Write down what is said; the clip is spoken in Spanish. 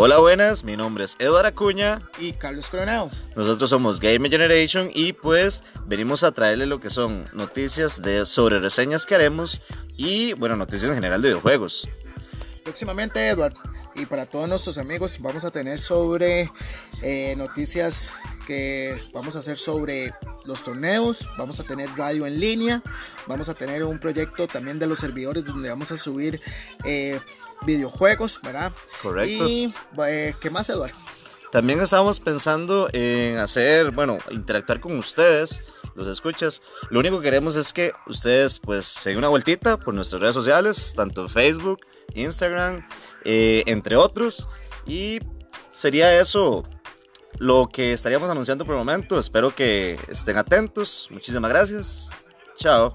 Hola, buenas, mi nombre es Eduardo Acuña y Carlos Coronado. Nosotros somos Game Generation y pues venimos a traerle lo que son noticias de, sobre reseñas que haremos y bueno, noticias en general de videojuegos. Próximamente, Eduardo, y para todos nuestros amigos vamos a tener sobre eh, noticias que vamos a hacer sobre los torneos, vamos a tener radio en línea, vamos a tener un proyecto también de los servidores donde vamos a subir eh, videojuegos, ¿verdad? Correcto. Y eh, ¿qué más, Eduardo? También estamos pensando en hacer, bueno, interactuar con ustedes, los escuchas. Lo único que queremos es que ustedes pues se den una vueltita por nuestras redes sociales, tanto Facebook, Instagram, eh, entre otros. Y sería eso lo que estaríamos anunciando por el momento. Espero que estén atentos. Muchísimas gracias. Chao.